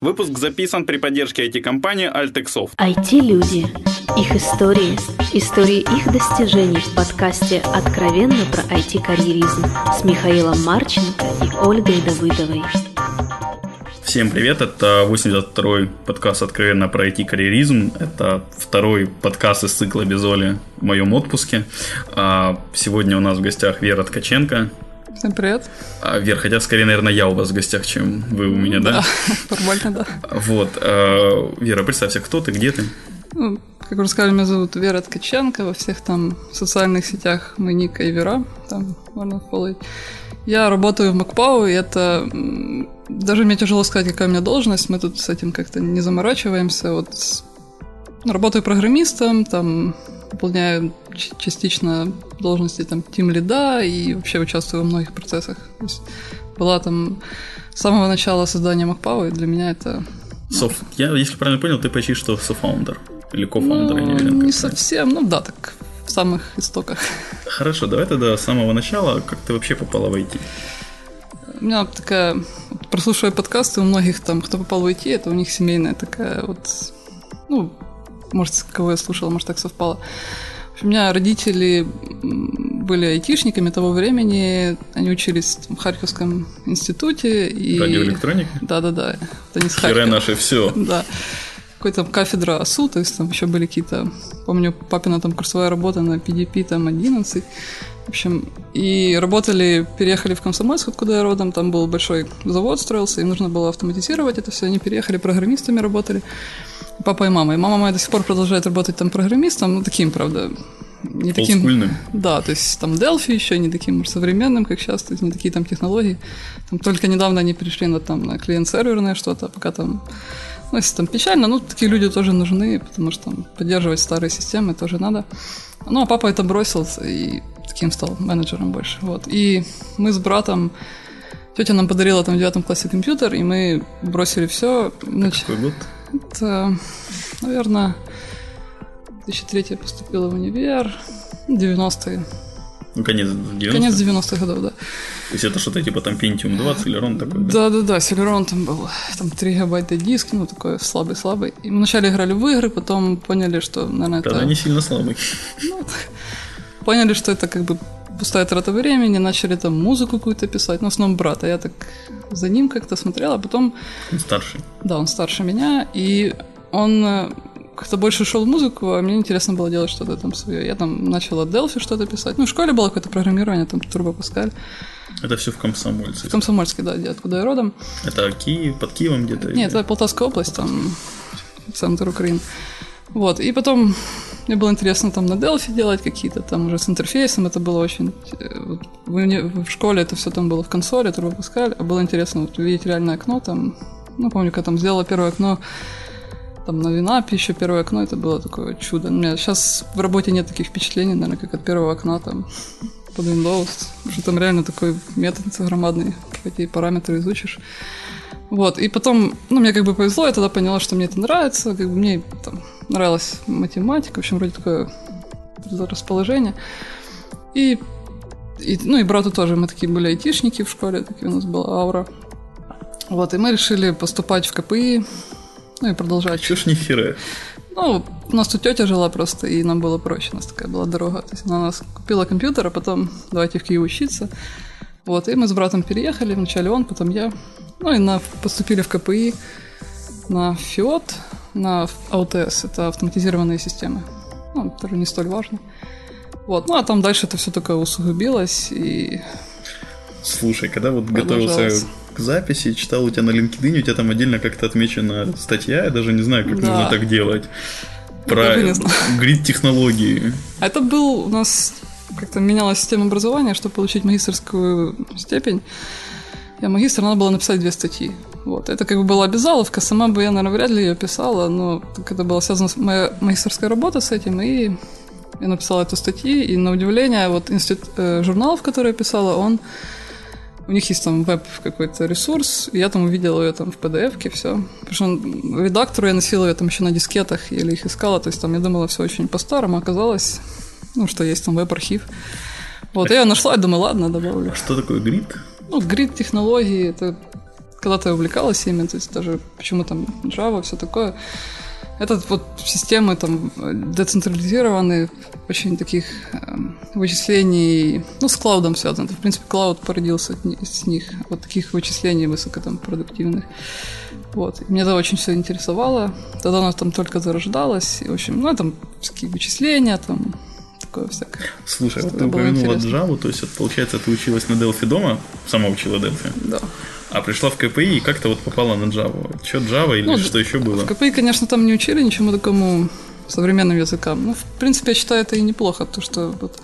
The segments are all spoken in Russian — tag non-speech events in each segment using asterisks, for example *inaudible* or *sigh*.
Выпуск записан при поддержке IT-компании Altexoft. IT-люди. Их истории. Истории их достижений в подкасте «Откровенно про IT-карьеризм» с Михаилом Марченко и Ольгой Давыдовой. Всем привет, это 82-й подкаст «Откровенно про IT-карьеризм». Это второй подкаст из цикла «Безоли» в моем отпуске. А, сегодня у нас в гостях Вера Ткаченко, Всем привет. А, Вер, хотя скорее, наверное, я у вас в гостях, чем вы у меня, да? Да, *laughs* формально, да. Вот. А, Вера, представься, кто ты, где ты? Ну, как уже сказали, меня зовут Вера Ткаченко. Во всех там социальных сетях мы Ника и Вера. Там можно фолловить. Я работаю в Макпау, и это... Даже мне тяжело сказать, какая у меня должность. Мы тут с этим как-то не заморачиваемся. Вот работаю программистом, там выполняю частично должности там тим лида и вообще участвую во многих процессах. То есть была там с самого начала создания MacPower, и для меня это... Соф... Я, если правильно понял, ты почти что софаундер или кофаундер, ну, я не уверен. Не совсем, ну да, так в самых истоках. Хорошо, давай тогда с самого начала, как ты вообще попала в IT? У меня такая, прослушивая подкасты, у многих там, кто попал в IT, это у них семейная такая вот, ну, может, кого я слушала, может, так совпало. У меня родители были айтишниками того времени, они учились в Харьковском институте. И... Радиоэлектроники? Да-да-да. Это не Хере наши все. *laughs* Да. Какой-то кафедра АСУ, то есть там еще были какие-то... Помню, папина там курсовая работа на PDP там 11. В общем, и работали, переехали в Комсомольск, откуда я родом, там был большой завод строился, им нужно было автоматизировать это все, они переехали, программистами работали папа и мама. И мама моя до сих пор продолжает работать там программистом, ну, таким, правда, не таким... Олдскульным. Да, то есть там Delphi еще не таким современным, как сейчас, то есть не такие там технологии. Там только недавно они перешли на, там, на клиент-серверное что-то, а пока там... Ну, если там печально, ну, такие люди тоже нужны, потому что там поддерживать старые системы тоже надо. Ну, а папа это бросил и таким стал менеджером больше. Вот. И мы с братом Тетя нам подарила там в девятом классе компьютер, и мы бросили все. Нач... Какой год? Это, наверное, 2003 я поступила в универ, 90-е. Ну, конец 90-х? Конец 90-х годов, да. То есть это что-то типа там Pentium 2, Celeron такой, да? Да-да-да, Celeron там был, там 3 гигабайта диск, ну, такой слабый-слабый. И мы вначале играли в игры, потом поняли, что, наверное, Тогда это... не сильно слабый. Ну, поняли, что это как бы пустая трата времени, начали там музыку какую-то писать, ну, в основном брат, а я так за ним как-то смотрела, а потом... Он старший. Да, он старше меня, и он э, как-то больше шел в музыку, а мне интересно было делать что-то там свое. Я там начала Delphi что-то писать. Ну, в школе было какое-то программирование, там Turbo Pascal. Это все в Комсомольске? В Комсомольске, да, где, откуда я родом. Это Киев, под Киевом где-то? Нет, это Полтавская область, там центр Украины. Вот, и потом мне было интересно там на Delphi делать какие-то там уже с интерфейсом, это было очень... Э, в, школе это все там было в консоли, это выпускали, а было интересно вот, увидеть реальное окно там. Ну, помню, когда там сделала первое окно, там на Винапе еще первое окно, это было такое чудо. У меня сейчас в работе нет таких впечатлений, наверное, как от первого окна там под Windows, потому что там реально такой метод громадный, эти параметры изучишь. Вот, и потом, ну, мне как бы повезло, я тогда поняла, что мне это нравится, как бы мне там нравилась математика, в общем, вроде такое расположение. И, и, ну, и брату тоже, мы такие были айтишники в школе, такие у нас была аура. Вот, и мы решили поступать в КПИ, ну и продолжать. Чё ж не хере? Ну, у нас тут тетя жила просто, и нам было проще, у нас такая была дорога. То есть она нас купила компьютер, а потом давайте в Киев учиться. Вот, и мы с братом переехали, вначале он, потом я. Ну и на, поступили в КПИ на ФИОТ, на АУТС, это автоматизированные системы. Ну, тоже не столь важно. Вот, ну а там дальше это все такое усугубилось и... Слушай, когда вот готовился к записи, читал у тебя на LinkedIn, у тебя там отдельно как-то отмечена статья, я даже не знаю, как да. нужно так делать. Про грид-технологии. Это был у нас как-то менялась система образования, чтобы получить магистрскую степень. Я магистр, надо было написать две статьи. Вот. Это как бы была обязаловка, сама бы я, наверное, вряд ли ее писала, но это была связана с моя магистрская работа с этим, и я написала эту статью, и на удивление, вот институт, э, журнал, в который я писала, он у них есть там веб какой-то ресурс, и я там увидела ее там в PDF-ке, все. Потому что редактору я носила ее там еще на дискетах, или их искала, то есть там я думала все очень по-старому, оказалось, ну, что есть там веб-архив. Вот, я ее нашла, я думаю, ладно, добавлю. А что такое грид? Ну, грид технологии, это когда-то увлекалась ими, то есть даже почему там Java, все такое. Это вот системы там децентрализированные, очень таких э, вычислений, ну, с клаудом связаны. В принципе, клауд породился с них, вот таких вычислений высоко там продуктивных. Вот. И меня это очень все интересовало. Тогда оно там только зарождалось. И, в общем, ну, там всякие вычисления, там такое всякое. Слушай, вот ты упомянула Java, то есть, это, получается, ты училась на Delphi дома, сама учила Delphi? Да. А пришла в КПИ и как-то вот попала на Java. Что Java или ну, что еще было? В КПИ, конечно, там не учили ничему такому современным языкам. Ну, в принципе, я считаю, это и неплохо, то что вот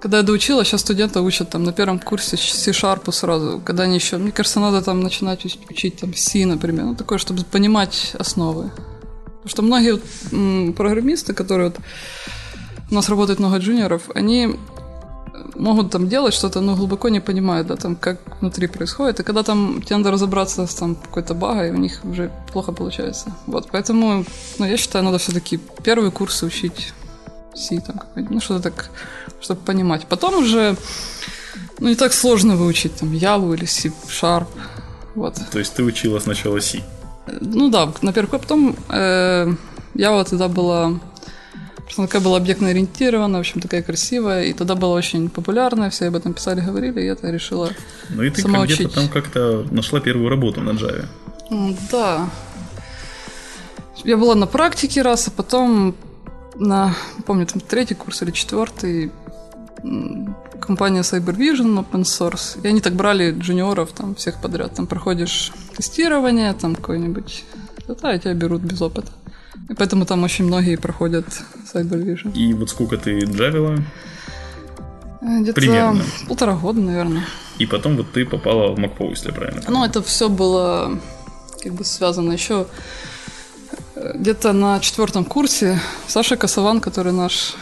когда я доучила, сейчас студенты учат там на первом курсе C-Sharp сразу, когда они еще, мне кажется, надо там начинать учить там C, например, ну такое, чтобы понимать основы. Потому что многие вот, м, программисты, которые вот у нас работают много джуниоров, они могут там делать что-то, но глубоко не понимают, да, там, как внутри происходит. И когда там тебе надо разобраться с там какой-то багой, у них уже плохо получается. Вот, поэтому, ну, я считаю, надо все-таки первые курсы учить C, там, ну, что-то так, чтобы понимать. Потом уже, ну, не так сложно выучить, там, Яву или C Sharp, вот. То есть ты учила сначала C? Ну да, на первый потом э, Java тогда была она такая была объектно ориентирована, в общем, такая красивая, и тогда была очень популярная, все об этом писали, говорили, и я это решила Ну и ты сама где-то учить. там как-то нашла первую работу на Java. Да. Я была на практике раз, а потом на, помню, там третий курс или четвертый, компания Cybervision Open Source, и они так брали джуниоров там всех подряд, там проходишь тестирование, там какое-нибудь, да, и тебя берут без опыта. И поэтому там очень многие проходят Cyber И вот сколько ты джавила? Э, где-то Примерно. полтора года, наверное. И потом вот ты попала в MacPo, если я правильно Ну, это все было как бы связано еще э, где-то на четвертом курсе Саша Косован, который наш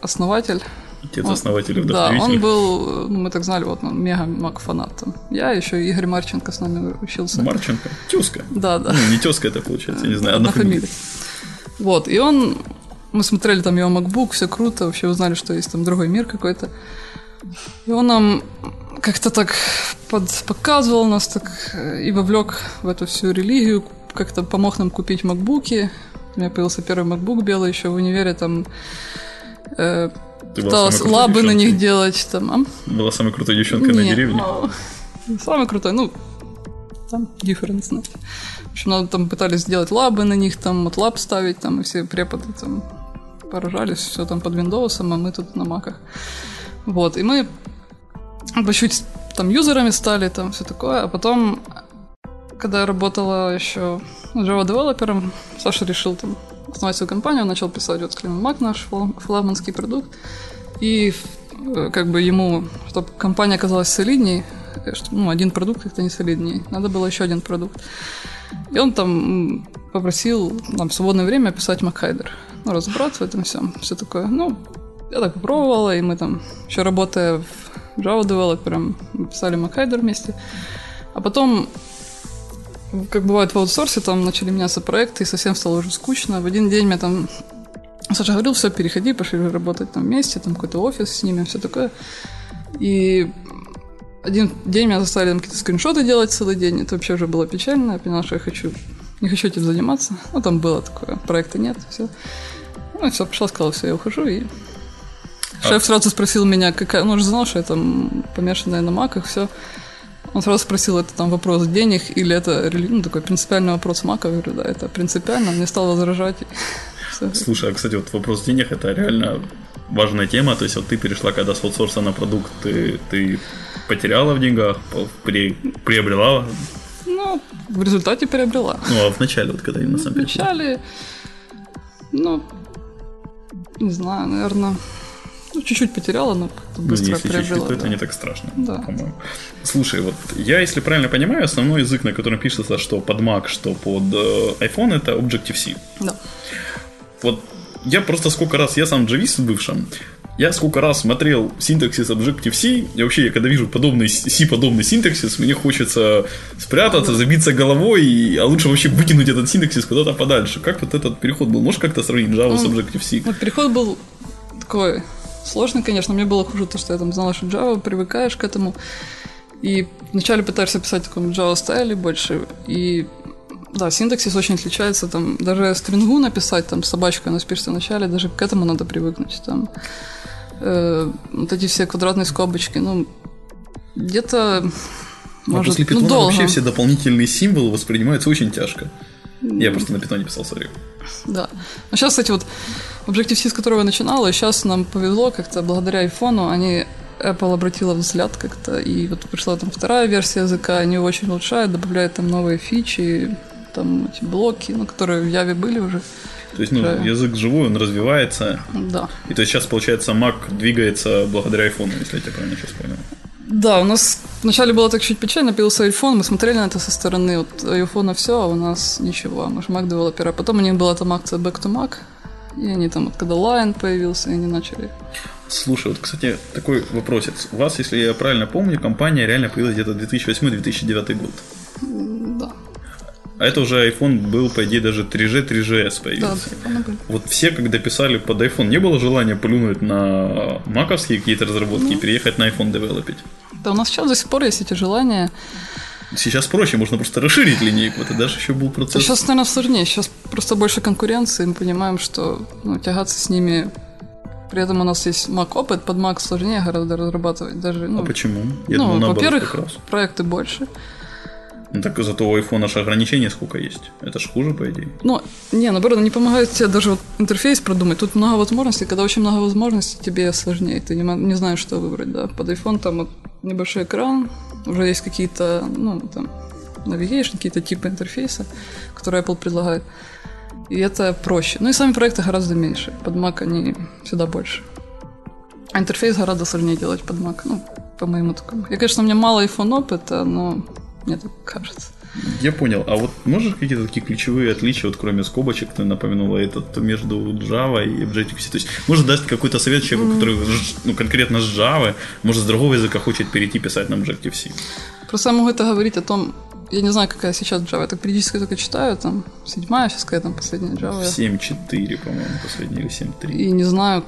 основатель, Отец он, основателя Да, он был, ну, мы так знали, вот он мега мак фанат. Я еще Игорь Марченко с нами учился. Марченко? Тезка. Да, да. Ну, не тезка это получается, я не знаю, одна фамилия. Вот, и он... Мы смотрели там его MacBook, все круто, вообще узнали, что есть там другой мир какой-то. И он нам как-то так под, показывал нас так э, и вовлек в эту всю религию, как-то помог нам купить макбуки. У меня появился первый макбук белый еще в универе, там э, Ты пыталась лабы на них делать. Там, а? Была самой крутой девчонкой на Не, деревне. ну, Самый крутой, ну, там difference, знаете. В общем, там пытались сделать лабы на них, там вот лаб ставить, там, и все преподы там поражались, все там под Windows, а мы тут на маках. Вот, и мы по чуть там юзерами стали, там все такое, а потом, когда я работала еще Java девелопером, Саша решил там основать свою компанию, он начал писать вот Scream Mac, наш фла- флагманский продукт, и э, как бы ему, чтобы компания оказалась солидней, ну, один продукт как-то не солидней, надо было еще один продукт. И он там попросил нам в свободное время писать Макхайдер, ну, разобраться в этом всем, все такое. Ну, я так попробовала, и мы там, еще работая в Java девелопером, писали Макхайдер вместе. А потом, как бывает в аутсорсе, там начали меняться проекты, и совсем стало уже скучно. В один день мне там Саша говорил, все, переходи, пошли работать там вместе, там какой-то офис снимем, все такое. И один день меня заставили какие-то скриншоты делать целый день. Это вообще уже было печально. Я поняла, что я хочу, не хочу этим заниматься. Ну, там было такое, проекта нет, все. Ну, и все, пришла, сказала, все, я ухожу. И шеф сразу спросил меня, какая... Ну, он же знал, что я там помешанная на маках, все. Он сразу спросил, это там вопрос денег или это ну, такой принципиальный вопрос мака. Я говорю, да, это принципиально. Он не стал возражать. *laughs* Слушай, а, кстати, вот вопрос денег это реально важная тема. То есть, вот ты перешла, когда с аутсорса на продукт, ты, ты потеряла в деньгах, при, приобрела. Ну, в результате приобрела. Ну, а в начале, вот когда именно сам перешла. Вначале, ну, не знаю, наверное, ну, чуть-чуть потеряла, но Ну, быстро если приобрела. чуть-чуть, то да. это не так страшно, Да. по-моему. Слушай, вот я, если правильно понимаю, основной язык, на котором пишется что под Mac, что под э, iPhone, это Objective-C. Да. Вот я просто сколько раз, я сам джавист в бывшем, я сколько раз смотрел синтаксис Objective-C, и вообще, я когда вижу подобный C-подобный синтаксис, мне хочется спрятаться, забиться головой, и- а лучше вообще выкинуть этот синтаксис куда-то подальше. Как вот этот переход был? Можешь как-то сравнить Java с Objective-C? Вот переход был такой сложный, конечно. Мне было хуже то, что я там знала, что Java, привыкаешь к этому. И вначале пытаешься писать в таком Java стайле больше, и да, синтаксис очень отличается, там, даже стрингу написать, там, собачка, она пишется в начале, даже к этому надо привыкнуть, там, э, вот эти все квадратные скобочки, ну, где-то, А может, после ну, долго. вообще все дополнительные символы воспринимаются очень тяжко. Я просто на питоне писал, сори. Да. Но сейчас, кстати, вот Objective-C, с которого я начинала, и сейчас нам повезло как-то благодаря айфону, они Apple обратила взгляд как-то, и вот пришла там вторая версия языка, они его очень улучшают, добавляют там новые фичи, там эти блоки, ну, которые в Яве были уже. То есть, ну, Да. язык живой, он развивается. Да. И то есть сейчас, получается, Mac двигается благодаря айфону, если я тебя правильно сейчас понял. Да, у нас вначале было так чуть печально, появился iPhone, мы смотрели на это со стороны, вот iPhone все, а у нас ничего, мы же Mac девелопера. Потом у них была там акция Back to Mac, и они там, вот, когда Lion появился, они начали Слушай, вот, кстати, такой вопросец. У вас, если я правильно помню, компания реально появилась где-то 2008-2009 год. Да. А это уже iPhone был, по идее, даже 3G, 3GS Да, появился. была. Вот все, когда писали под iPhone, не было желания плюнуть на маковские какие-то разработки и переехать на iPhone девелопить? Да, у нас сейчас до сих пор есть эти желания. Сейчас проще, можно просто расширить линейку. Это даже еще был процесс. Сейчас, наверное, сложнее. Сейчас просто больше конкуренции. Мы понимаем, что ну, тягаться с ними... При этом у нас есть Mac опыт, под Mac сложнее гораздо разрабатывать. Даже, ну, А почему? Я ну, думал, во-первых, проекты больше. Ну, так зато у iPhone аж ограничения сколько есть. Это ж хуже, по идее. Ну, не, наоборот, они помогают тебе даже вот интерфейс продумать. Тут много возможностей. Когда очень много возможностей, тебе сложнее. Ты не, не знаешь, что выбрать, да. Под iPhone там вот небольшой экран, уже есть какие-то, ну, там, navigation, какие-то типы интерфейса, которые Apple предлагает. И это проще. Ну и сами проекты гораздо меньше. Под Mac они всегда больше. А интерфейс гораздо сложнее делать под Mac. Ну, по моему такому. Я, конечно, у меня мало iPhone опыта, но мне так кажется. Я понял. А вот можешь какие-то такие ключевые отличия, вот кроме скобочек, ты напомянула этот между Java и Objective-C? То есть, может дать какой-то совет человеку, который ну, конкретно с Java, может, с другого языка хочет перейти писать на Objective-C? Просто я могу это говорить о том, я не знаю, какая сейчас Java, я так периодически только читаю, там, седьмая сейчас какая там последняя Java, 7.4, по-моему, последний или 7.3. и не знаю,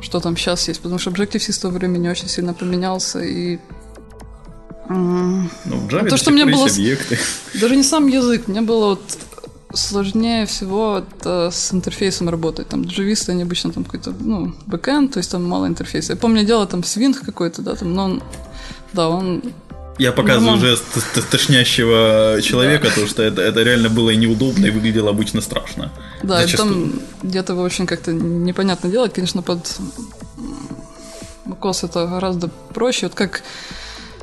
что там сейчас есть, потому что Objective-C с того времени очень сильно поменялся, и Ну, в Java то, до что мне было объекты. *laughs* даже не сам язык, мне было вот сложнее всего это с интерфейсом работать. Там джависты, они обычно там какой-то, ну, бэкэнд, то есть там мало интерфейса. Я помню, я делала там свинг какой-то, да, там, но он, да, он Я показываю Нормально. уже тошнящего человека, потому что это, это реально было и неудобно, и выглядело обычно страшно. Да, и там где-то очень как-то непонятно делать. Конечно, под macOS это гораздо проще. Вот как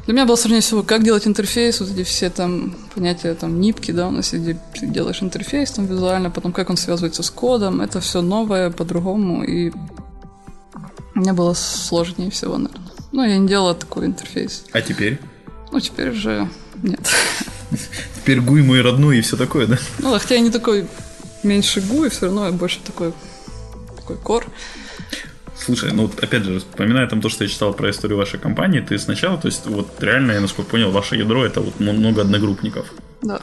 для меня было сложнее всего, как делать интерфейс, вот эти все там понятия, там, нипки, да, у нас, где ты делаешь интерфейс там визуально, потом как он связывается с кодом, это все новое, по-другому, и мне было сложнее всего, наверное. Ну, я не делала такой интерфейс. А теперь? Ну, теперь уже нет. *laughs* Теперь Гуй мой родной и все такое, да? Ну, хотя я не такой меньше гу, и все равно я больше такой, такой кор. Слушай, ну опять же, вспоминая там то, что я читал про историю вашей компании, ты сначала, то есть вот реально, я насколько понял, ваше ядро это вот много одногруппников. Да.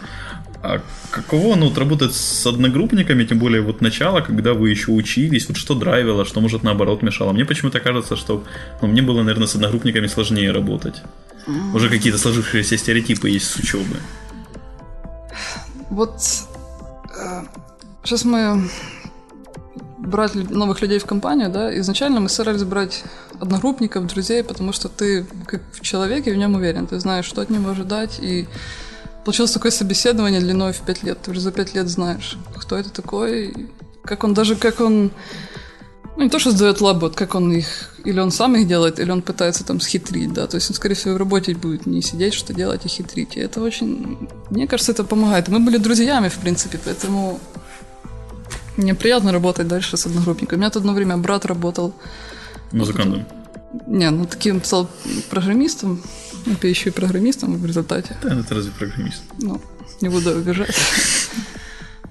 А каково, ну, вот работать с одногруппниками, тем более вот начало, когда вы еще учились, вот что драйвило, что, может, наоборот мешало? Мне почему-то кажется, что, ну, мне было, наверное, с одногруппниками сложнее работать. Уже какие-то сложившиеся стереотипы есть с учебы. Вот сейчас мы брать новых людей в компанию, да, изначально мы старались брать одногруппников, друзей, потому что ты как в человеке в нем уверен, ты знаешь, что от него ожидать, и получилось такое собеседование длиной в пять лет, ты уже за пять лет знаешь, кто это такой, как он даже, как он, ну не то, что сдает лабы, вот как он их, или он сам их делает, или он пытается там схитрить, да, то есть он, скорее всего, в работе будет не сидеть, что делать и хитрить, и это очень, мне кажется, это помогает. Мы были друзьями, в принципе, поэтому мне приятно работать дальше с одногруппниками. У меня тут одно время брат работал, Музыкантом. не, ну таким стал программистом, ну, я еще и программистом в результате. Да, это разве программист? Ну, не буду обижать.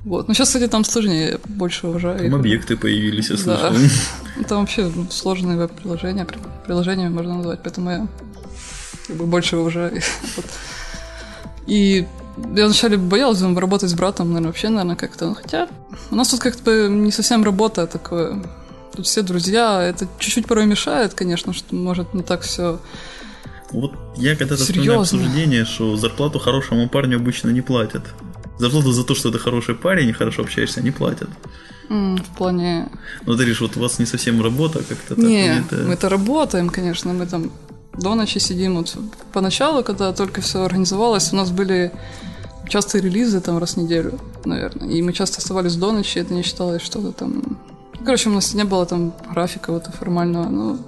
Вот. Но сейчас, кстати, там сложнее, я больше уважаю. Там объекты появились, я Да. слышал. Ну, *laughs* Там вообще ну, сложные веб-приложения, при- приложениями можно назвать, поэтому я как бы больше уважаю. Вот. И я вначале боялась думаю, работать с братом, наверное, вообще, наверное, как-то. Ну, Хотя у нас тут как-то не совсем работа такое. Тут все друзья, это чуть-чуть порой мешает, конечно, что может не так все Вот я когда-то вспоминаю обсуждение, что зарплату хорошему парню обычно не платят. Зарплату за то, что ты хороший парень и хорошо общаешься, не платят. Mm, в плане... Ну, ты говоришь, вот у вас не совсем работа как-то так. Не, мы-то работаем, конечно, мы там до ночи сидим. Вот поначалу, когда только все организовалось, у нас были частые релизы там раз в неделю, наверное. И мы часто оставались до ночи, это не считалось что-то там... Короче, у нас не было там графика вот формального, ну...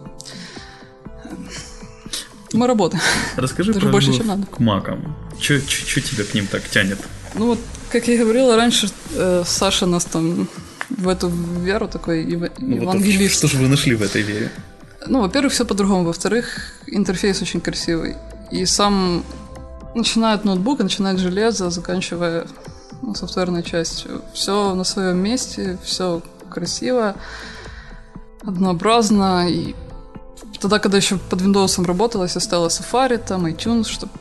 Мы работаем. Расскажи Даже про больше, чем надо. к макам. Что тебя к ним так тянет? Ну вот, как я говорила раньше, э, Саша нас там в эту веру такой ев... Ну, вот евангелист. что же вы нашли в этой вере? Ну, во-первых, все по-другому. Во-вторых, интерфейс очень красивый. И сам ноутбука, начиная от железа, заканчивая ну, софтверной частью. Все на своем месте, все красиво, однообразно. И тогда, когда еще под Windows работала, я ставила Safari, там, iTunes, чтобы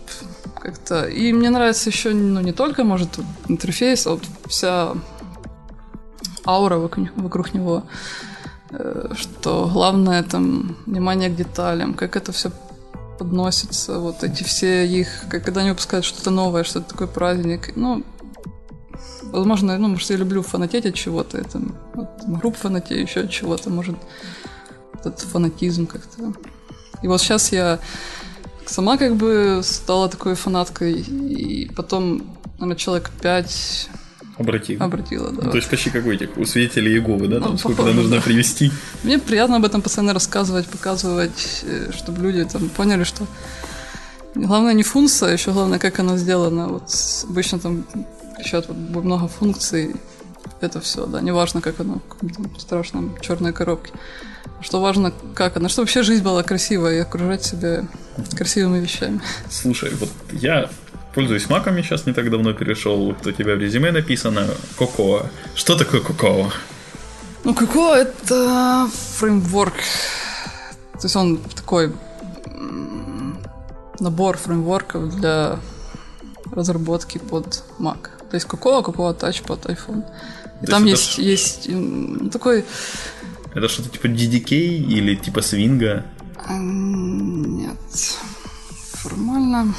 как-то... И мне нравится еще, ну, не только, может, интерфейс, а вот вся аура вокруг, него, что главное там внимание к деталям, как это все подносится, вот эти все их, когда они выпускают что-то новое, что-то такой праздник, ну, возможно, ну, может, я люблю фанатеть от чего-то, это вот, групп фанатею, еще от чего-то, может, этот фанатизм как-то. И вот сейчас я сама как бы стала такой фанаткой, и потом, наверное, человек пять Обратила. Обратила, да. Ну, то есть почти какой этих у свидетелей Иеговы, да? Там Ну, сколько похоже, нужно да. привести. Мне приятно об этом постоянно рассказывать, показывать, э, чтобы люди там поняли, что главное не функция, а еще главное, как она сделана. Вот обычно там кричат вот много функций, это все, да, неважно, как оно в каком-то страшном черной коробке. Что важно, как она, чтобы вообще жизнь была красивая и окружать себя красивыми вещами. Слушай, вот я пользуюсь маками, сейчас не так давно перешел, вот у тебя в резюме написано Cocoa. Что такое Cocoa? Ну, Коко — это фреймворк. То есть он такой набор фреймворков для разработки под Mac. То есть Cocoa, Cocoa Touch под iPhone. И То там есть есть, есть м, такой... Это что-то типа DDK или типа свинга? Нет. Формально...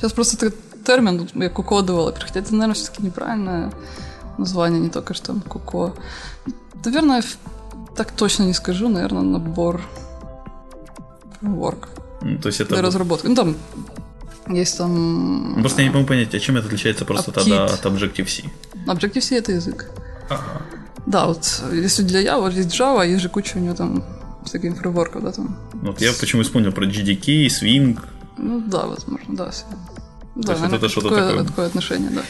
Сейчас просто этот термин, я девелопер, хотя это, наверное, все-таки неправильное название, не только что Cocoa. Наверное, так точно не скажу, наверное, набор фреймворков Ну, то есть это... для разработки. Ну, там есть там... Просто я не могу понять, а чем это отличается просто тогда от Objective-C? Objective-C — это язык. Ага. Да, вот если для Java есть Java, есть же куча у него там всяких фреймворков, да, там. Вот я почему вспомнил про GDK, Swing. Ну да, возможно, да. Да, есть наверное, это что-то такое, такое. такое отношение, да.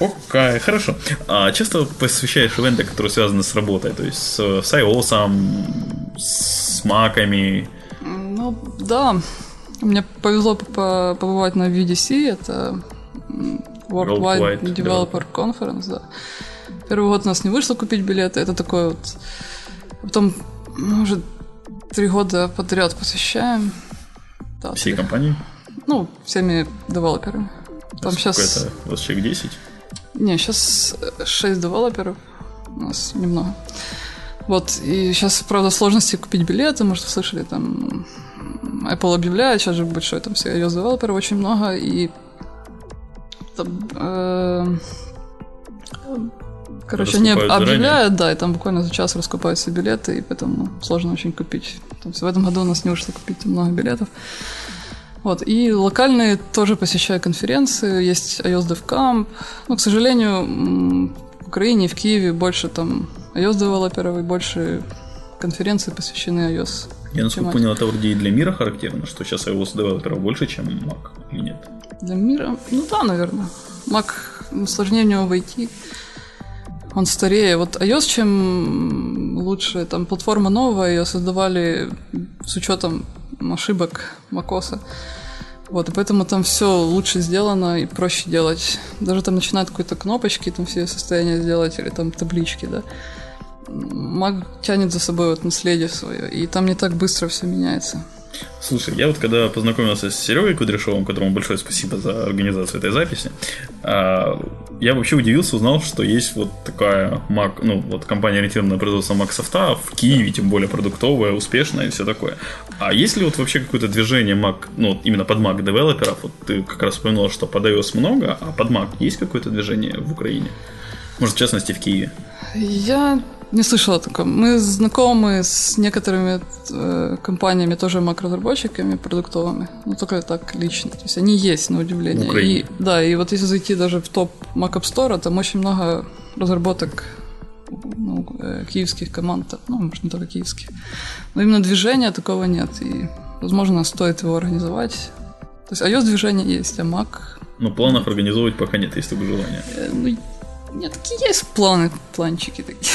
Окей, хорошо. А часто посвящаешь ивенты, которые связаны с работой, то есть с, с iOS, с маками. Ну, да. Мне повезло по- побывать на VDC, это Worldwide Worldwide Developer Conference, да. Первый год у нас не вышло купить билеты, это такой вот... Потом, уже три года подряд посещаем. Да, Всей компании. Ну, всеми девелоперами. Там Сколько сейчас... это? У вас человек 10? Не, сейчас 6 девелоперов. У нас немного. Вот, и сейчас, правда, сложности купить билеты, может, вы слышали, там Apple объявляет, сейчас же большой, там все iOS девелоперов очень много, и там, э, короче, они Раскупают заранее? объявляют, да, и там буквально за час раскупают все билеты, и поэтому сложно очень купить. То есть в этом году у нас не вышло купить много билетов. Вот, и локальные тоже посещаю конференции, есть iOS DevCamp. Ну, к сожалению, в Украине и в Киеве больше там iOS девелоперов и больше конференций посвящены iOS. Я насколько понял, это вроде и для мира характерно, что сейчас iOS девелоперов больше, чем Mac, или нет? Для мира? Ну да, наверное. Mac м, сложнее в него войти. Он старее. Вот iOS чем лучше, там платформа новая, ее создавали с учетом ошибок macOS. Вот, и поэтому там все лучше сделано и проще делать. Даже там начинают какой-то кнопочки, там все состояния сделать, или там таблички, да. Mac тянет за собой вот наследие свое, и там не так быстро все меняется. Слушай, я вот когда познакомился с Серегой Кудряшовым, которому большое спасибо за организацию этой записи, а, я вообще удивился, узнал, что есть вот такая Mac, ну, вот компания, ориентированная на производство Mac софта в Киеве, тем более продуктовая, успешная и все такое. А есть ли вот вообще какое-то движение Mac, ну, именно под Mac девелоперов? Вот ты как раз вспоминал, что под iOS много, а под Mac есть какое-то движение в Украине? Может, в частности, в Киеве? Я не слышала о таком. Мы знакомы с некоторыми э, компаниями, тоже Mac-разработчиками продуктовыми, но только так лично. То есть они есть, на удивление. И, да, и вот если зайти даже в топ Mac App Store, там очень много разработок ну, э, киевских команд, ну, может, не только киевских. Но именно движения такого нет, и, возможно, стоит его организовать. То есть iOS-движение есть, а Mac... Но планов организовывать пока нет, есть только желание. э, ну, нет, такие есть планы, планчики такие.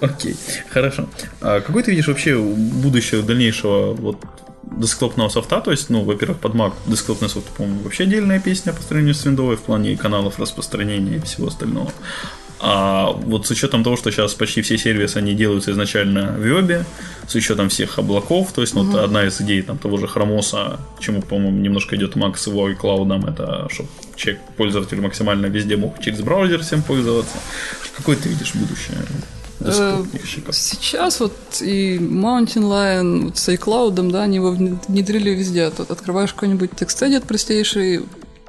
Окей, хорошо. А какой ты видишь вообще будущее дальнейшего вот десктопного софта? То есть, ну, во-первых, под Mac десктопный софт, по-моему, вообще отдельная песня по сравнению с виндовой в плане каналов распространения и всего остального. А вот с учетом того, что сейчас почти все сервисы, они делаются изначально в вебе, с учетом всех облаков, то есть, ну, вот одна из идей там того же Хромоса, чему, по-моему, немножко идет Mac с его iCloud, это чтобы человек, пользователь максимально везде мог через браузер всем пользоваться. Какое ты видишь будущее? десктопников? Сейчас вот и Mountain Lion вот с iCloud, да, они его внедрили везде. Тут открываешь какой-нибудь TextEdit простейший,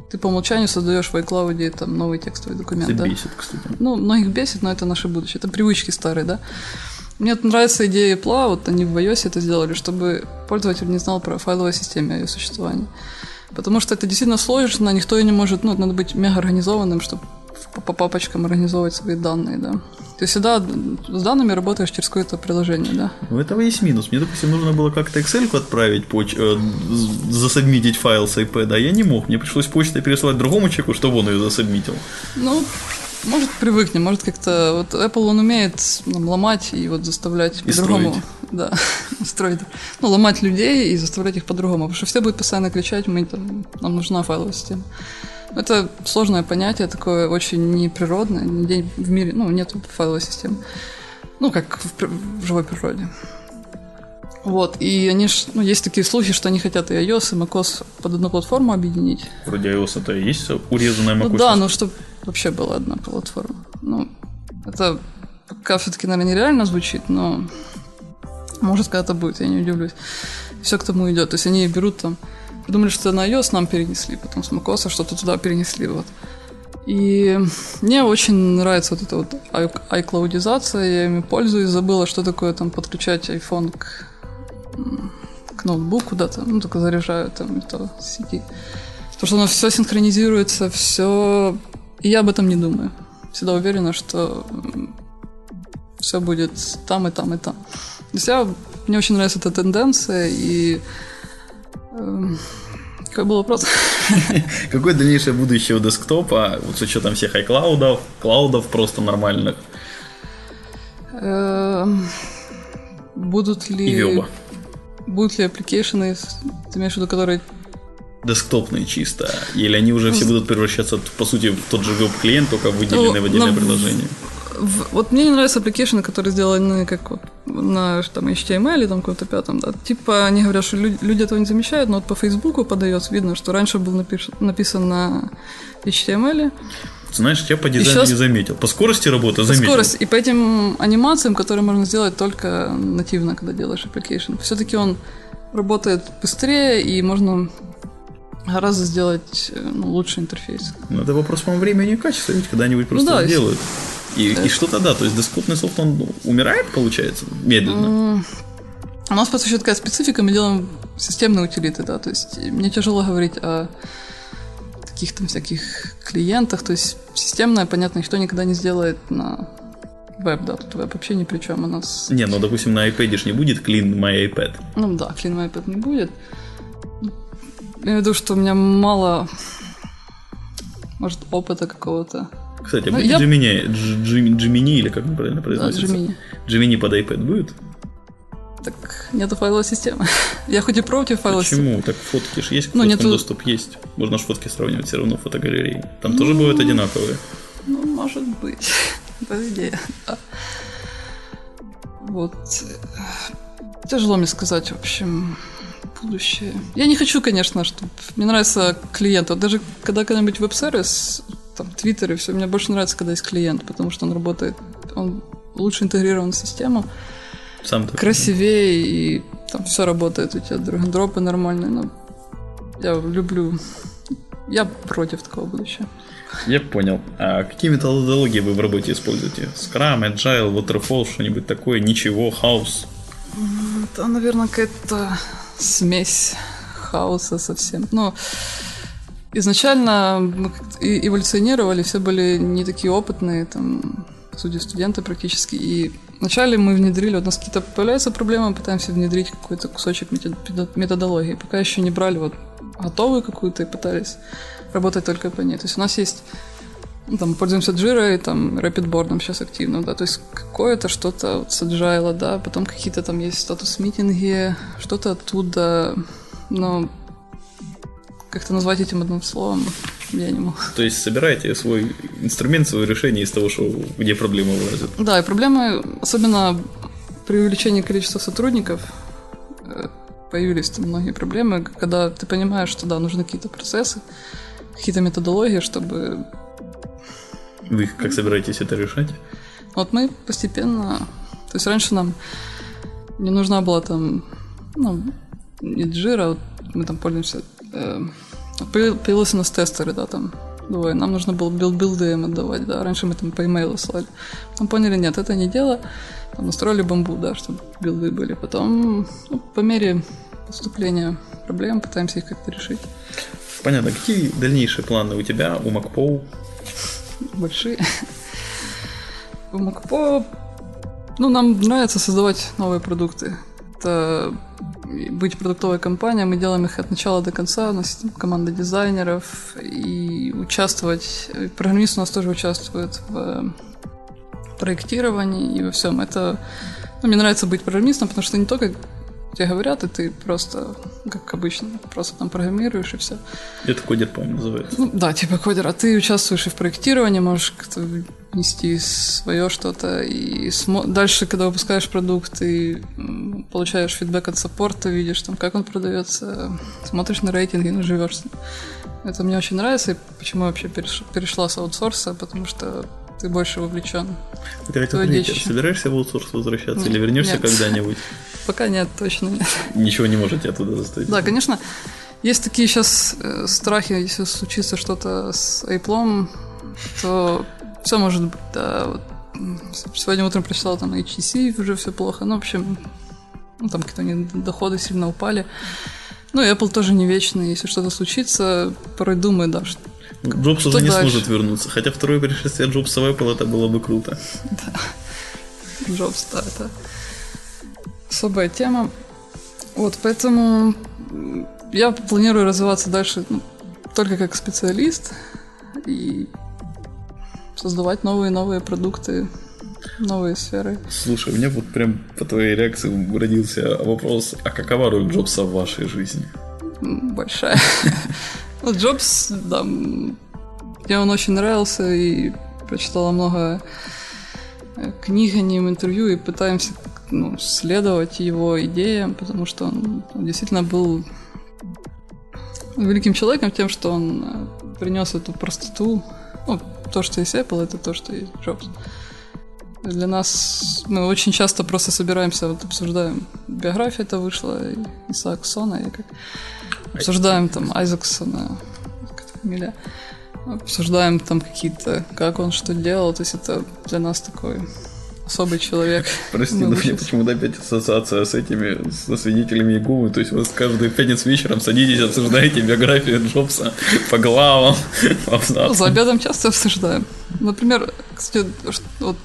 ты по умолчанию создаешь в iCloud там новый текстовый документ. Это да? бесит, кстати. Ну, многих бесит, но это наше будущее. Это привычки старые, да. Мне нравится идея Apple, вот они в iOS это сделали, чтобы пользователь не знал про файловую систему и ее существование. Потому что это действительно сложно, никто и не может, ну, надо быть мега организованным, чтобы по папочкам организовывать свои данные, да. Ты всегда с данными работаешь через какое-то приложение, да. У этого есть минус. Мне, допустим, нужно было как-то Excel отправить, поч- э, засобмитить файл с iPad, а я не мог. Мне пришлось почтой пересылать другому человеку, чтобы он ее засобмитил. Ну, может, привыкнем, может, как-то... Вот Apple, он умеет ну, ломать и вот заставлять И по-другому. строить. Да, *laughs* строить. Ну, ломать людей и заставлять их по-другому. Потому что все будут постоянно кричать, мы там, нам нужна файловая система. Это сложное понятие, такое очень неприродное. Нигде в мире, ну, нет файловой системы. Ну, как в, в живой природе. Вот, и они ж, ну, есть такие слухи, что они хотят и iOS, и macOS под одну платформу объединить. Вроде iOS это и есть урезанная Ну macOS. да, ну чтобы вообще была одна платформа. Ну, это пока все-таки, наверное, нереально звучит, но может когда-то будет, я не удивлюсь. Все к тому идет. То есть они берут там, придумали, что на iOS нам перенесли, потом с macOS что-то туда перенесли, вот. И мне очень нравится вот эта вот iCloudизация, я ими пользуюсь, забыла, что такое там подключать iPhone к, к ноутбуку куда-то, ну, только заряжаю там это сети. Потому что оно все синхронизируется, все... И я об этом не думаю. Всегда уверена, что все будет там и там и там. То есть я, мне очень нравится эта тенденция, и... эм, какой был вопрос? *laughs* Какое дальнейшее будущее у десктопа, вот с учетом всех iCloud, cloud ов просто нормальных Эм, Будут ли... и веба? Будут ли application ы, ты имеешь в виду, которые... Десктопные чисто. Или они уже все будут превращаться, по сути, в тот же веб-клиент, только выделенный Ну, в отдельное приложение. В- Вот мне не нравятся application ы, которые сделаны как вот на там, HTML или там каком-то пятом, да. Типа они говорят, что люди, люди этого не замечают, но вот по Фейсбуку подается, видно, что раньше был напиш- написан на HTML, Знаешь, я по дизайну щас- не заметил. По скорости работы по заметил. скорости, и по этим анимациям, которые можно сделать только нативно, когда делаешь application. Все-таки он работает быстрее, и можно гораздо сделать э, ну, лучший интерфейс. Ну, это вопрос, по-моему, времени и качества, ведь когда-нибудь просто да, сделают. И, и что тогда? То есть десктопный софт, он умирает, получается, медленно? У нас просто еще такая специфика, мы делаем системные утилиты, да, то есть мне тяжело говорить о таких там всяких клиентах, то есть системное, понятно, никто никогда не сделает на веб, да, тут веб вообще ни при чем, у нас, Не, ну, допустим, на iPad ж не будет clean my iPad. ну да, Clean My iPad не будет. Я имею в виду, что у меня мало, может, опыта какого-то. Кстати, а Ну, будет я- Gemini, Дж- Джим- Gemini, или как он правильно Да, произносится? Gemini. Gemini под iPad будет? Так, нету файловой системы. *laughs* Я хоть и против файловой системы. Почему? Так фотки же есть, Ну, нету- доступ есть. Можно ж фотки сравнивать все равно фотогалереи. Там тоже бывают одинаковые. Ну, может быть. *laughs* Это идея, да. Вот. Тяжело мне сказать, в общем, будущее. Я не хочу, конечно, чтобы... Мне нравится клиент. Вот даже когда когда-нибудь веб-сервис, там, Твиттер и все, мне больше нравится, когда есть клиент, потому что он работает, он лучше интегрирован в систему, Сам красивее и там все работает, у тебя драг-дропы нормальные, но я люблю... Я против такого будущего. Я понял. А какие методологии вы в работе используете? Scrum, Agile, Waterfall, что-нибудь такое? Ничего, хаос? Это, наверное, какая-то смесь хаоса совсем. Но изначально мы эволюционировали, все были не такие опытные, там, сути, студенты практически. И вначале мы внедрили, вот у нас какие-то появляются проблемы, пытаемся внедрить какой-то кусочек методологии. Пока еще не брали вот готовую какую-то и пытались работать только по ней. То есть у нас есть ну, там, пользуемся и там Rapidboard сейчас активно, да, то есть какое-то что-то вот с Agile, да, потом какие-то там есть статус-митинги, что-то оттуда, но как-то назвать этим одним словом я не могу. То есть собираете свой инструмент, свое решение из того, что где проблемы вылазят? Да, и проблемы, особенно при увеличении количества сотрудников, э, появились там многие проблемы, когда ты понимаешь, что да, нужны какие-то процессы, какие-то методологии, чтобы... Вы как собираетесь это решать? Вот мы постепенно... То есть раньше нам не нужна была там, ну, не Jira, вот мы там пользуемся... Появились у нас тестеры, да, там, двое. Нам нужно было build- build ы им отдавать, да. Раньше мы там по имейлу слали. Потом поняли, нет, это не дело. Там настроили Bamboo, да, чтобы build ы были. Потом, ну, по мере поступления проблем пытаемся их как-то решить. Понятно. Какие дальнейшие планы у тебя, у MacPaw? Большие. У Макпо, ну, нам нравится создавать новые продукты. Это быть продуктовой компанией, мы делаем их от начала до конца, у нас команда дизайнеров, и участвовать, программист у нас тоже участвует в проектировании и во всем. Это, ну, мне нравится быть программистом, потому что не только тебе говорят, и ты просто, как обычно, просто там программируешь и все. Это кодер, по-моему, называется. Ну, да, типа кодер. А ты участвуешь и в проектировании, можешь нести свое что-то. И смо... дальше, когда выпускаешь продукт, ты получаешь фидбэк от саппорта, видишь, там, как он продается, смотришь на рейтинги, ну, живешь. Это мне очень нравится, и почему я вообще переш... перешла с аутсорса, потому что ты больше вовлечен. Ты хотел спросить, собираешься в аутсорс возвращаться нет, или вернешься когда-нибудь? Пока нет, точно нет. Ничего не можете оттуда заставить? Да, конечно. Есть такие сейчас э, страхи, если случится что-то с Apple, то все может быть, да. Вот. Сегодня утром прочитала там HTC, уже все плохо. Ну, в общем, ну, там какие-то доходы сильно упали. Ну, и Apple тоже не вечный. Если что-то случится, порой думаю, да, что Джобс что уже не дальше? сможет вернуться. Хотя второе пришествие Джобса в Apple это было бы круто. Да. Джобс, да, это особая тема. Вот, поэтому я планирую развиваться дальше ну, только как специалист и создавать новые новые продукты, новые сферы. Слушай, у меня вот прям по твоей реакции родился вопрос, а какова роль Джобса в вашей жизни? Большая. Ну, Джобс, да, мне он очень нравился и прочитала много э, книг о нем, интервью и пытаемся ну, следовать его идеям, потому что он, он действительно был великим человеком тем, что он э, принес эту простоту. Ну, то, что есть Apple, это то, что есть Джобс. Для нас мы очень часто просто собираемся, вот обсуждаем. Биография это вышла Исаак Сона, и как обсуждаем там Айзексона, как фамилия обсуждаем там какие-то, как он что делал, то есть это для нас такой особый человек. Прости, но мне почему-то опять ассоциация с этими, со свидетелями Иеговы, то есть вы каждую пятницу вечером садитесь, обсуждаете биографию Джобса по главам. За обедом часто обсуждаем. Например, кстати, вот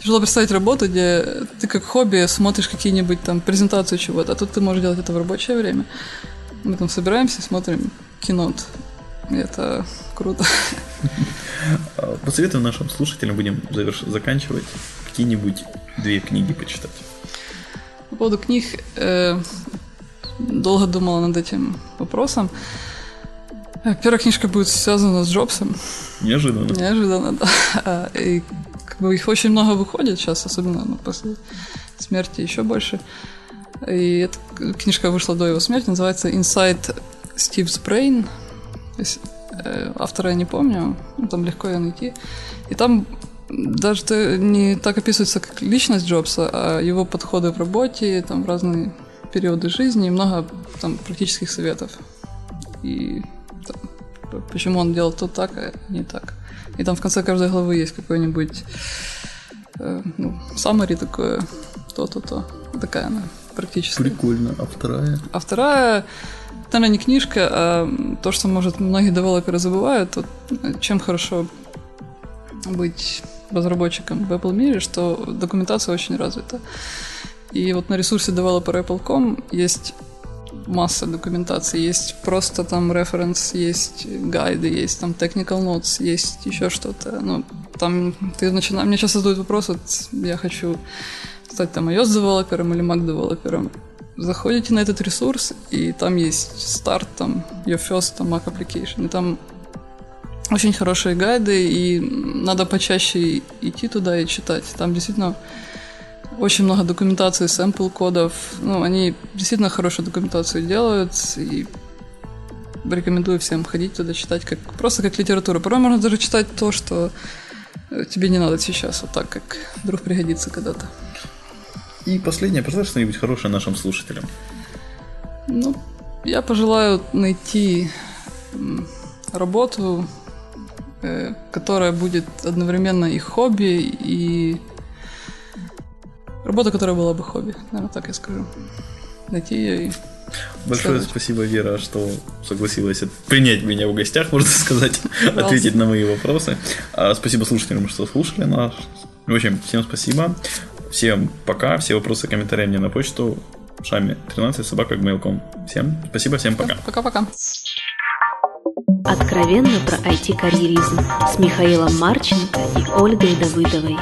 тяжело представить работу, где ты как хобби смотришь какие-нибудь там презентации чего-то, а тут ты можешь делать это в рабочее время. Мы там собираемся, смотрим кино. Это круто. Посоветую нашим слушателям, будем заверш... заканчивать, какие-нибудь две книги почитать. По поводу книг, э, долго думала над этим вопросом. Первая книжка будет связана с Джобсом. Неожиданно. Неожиданно, да. А, и как бы их очень много выходит сейчас, особенно ну, после смерти еще больше. И эта книжка вышла до его смерти, называется «Inside Steve's Brain». Э, автора я не помню, там легко ее найти. И там даже не так описывается как личность Джобса, а его подходы в работе, там разные периоды жизни и много там практических советов. И там, почему он делал то так, а не так. И там в конце каждой главы есть какой-нибудь э, ну, summary такое, то-то-то. Такая она практически. Прикольно. А вторая? А вторая, наверное, не книжка, а то, что, может, многие девелоперы забывают, вот, чем хорошо быть разработчиком в Apple мире, что документация очень развита. И вот на ресурсе developer.apple.com есть масса документации. Есть просто там референс, есть гайды, есть там technical notes, есть еще что-то. Ну, там ты начинаешь... Мне сейчас задают вопрос, вот я хочу стать там iOS девелопером или Mac девелопером. Заходите на этот ресурс, и там есть старт, там your first там, Mac application, и там очень хорошие гайды, и надо почаще идти туда и читать. Там действительно очень много документации, сэмпл кодов. Ну, они действительно хорошую документацию делают, и рекомендую всем ходить туда читать как просто как литературу. Порой можно даже читать то, что тебе не надо сейчас, вот так, как вдруг пригодится когда-то. И последнее, пожелай что-нибудь хорошее нашим слушателям. Ну, я пожелаю найти работу, э, которая будет одновременно и хобби, и работа, которая была бы хобби. Наверное, так я скажу. Найти ее и Большое Следует. спасибо, Вера, что согласилась принять меня в гостях, можно сказать, Пожалуйста. ответить на мои вопросы. А, спасибо слушателям, что слушали нас. В общем, всем спасибо. Всем пока. Все вопросы, комментарии мне на почту. Шами 13 собака gmail.com. Всем спасибо, всем пока. Пока-пока. Откровенно про IT-карьеризм с Михаилом Марченко и Ольгой Давыдовой.